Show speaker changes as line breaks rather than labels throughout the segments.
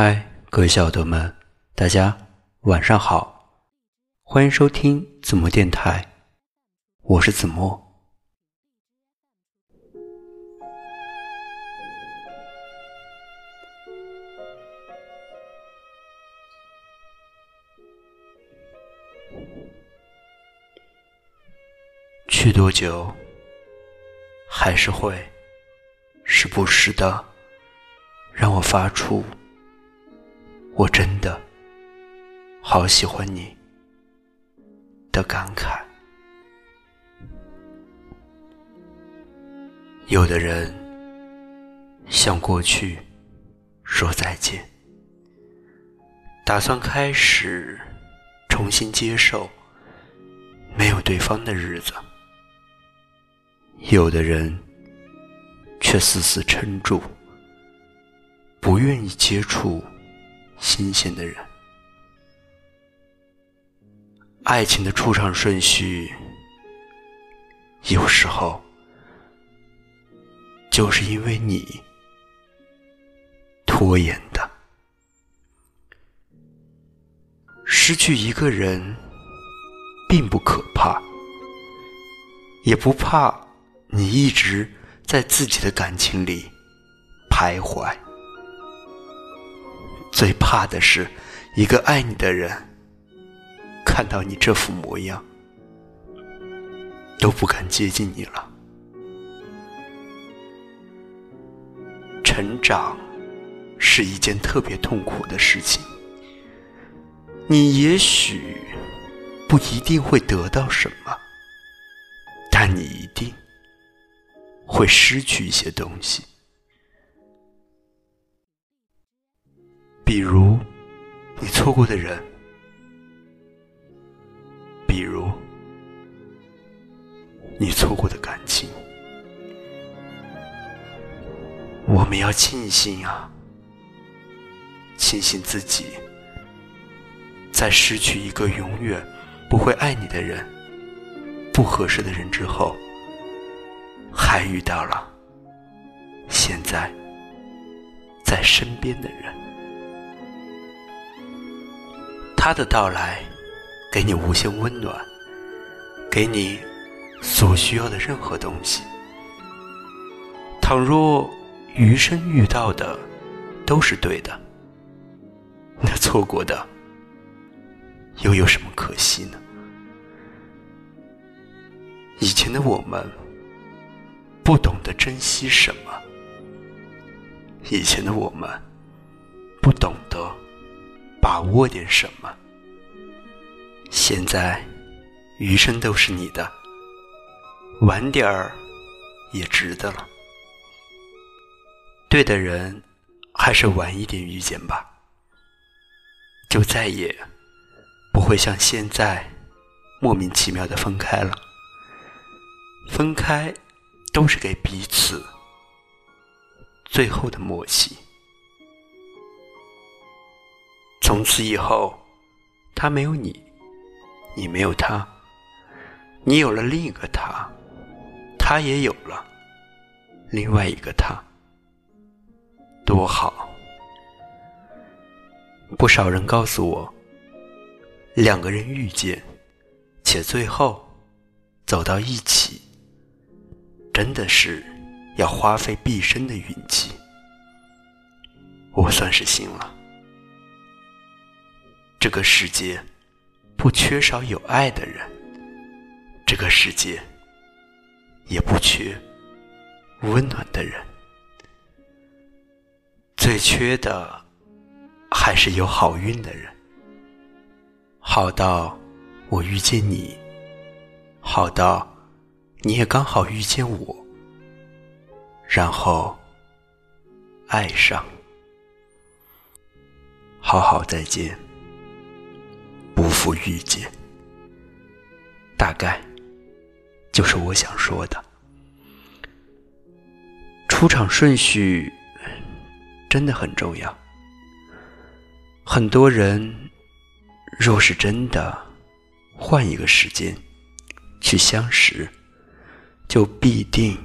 嗨，各位小耳朵们，大家晚上好，欢迎收听子墨电台，我是子墨。去多久，还是会时不时的让我发出“我真的好喜欢你”的感慨。有的人向过去说再见，打算开始重新接受没有对方的日子。有的人却死死撑住，不愿意接触新鲜的人。爱情的出场顺序，有时候就是因为你拖延的。失去一个人并不可怕，也不怕。你一直在自己的感情里徘徊，最怕的是一个爱你的人看到你这副模样都不敢接近你了。成长是一件特别痛苦的事情，你也许不一定会得到什么，但你一定。会失去一些东西，比如你错过的人，比如你错过的感情。我们要庆幸啊，庆幸自己在失去一个永远不会爱你的人、不合适的人之后。还遇到了现在在身边的人，他的到来给你无限温暖，给你所需要的任何东西。倘若余生遇到的都是对的，那错过的又有什么可惜呢？以前的我们。不懂得珍惜什么，以前的我们不懂得把握点什么，现在余生都是你的，晚点儿也值得了。对的人还是晚一点遇见吧，就再也不会像现在莫名其妙的分开了，分开。都是给彼此最后的默契。从此以后，他没有你，你没有他，你有了另一个他，他也有了另外一个他，多好！不少人告诉我，两个人遇见，且最后走到一起。真的是要花费毕生的运气，我算是信了。这个世界不缺少有爱的人，这个世界也不缺温暖的人，最缺的还是有好运的人。好到我遇见你，好到。你也刚好遇见我，然后爱上，好好再见，不遇见，大概就是我想说的。出场顺序真的很重要，很多人若是真的换一个时间去相识。就必定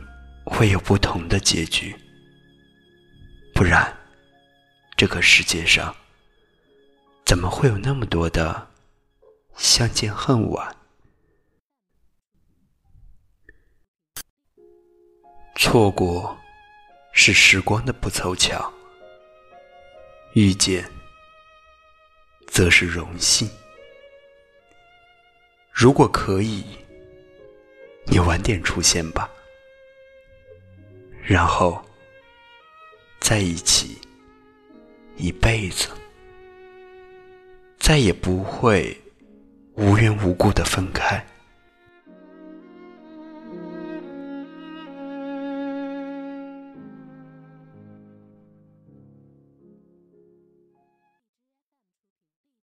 会有不同的结局，不然这个世界上，怎么会有那么多的相见恨晚？错过是时光的不凑巧，遇见则是荣幸。如果可以，你晚点出现吧，然后在一起一辈子，再也不会无缘无故的分开。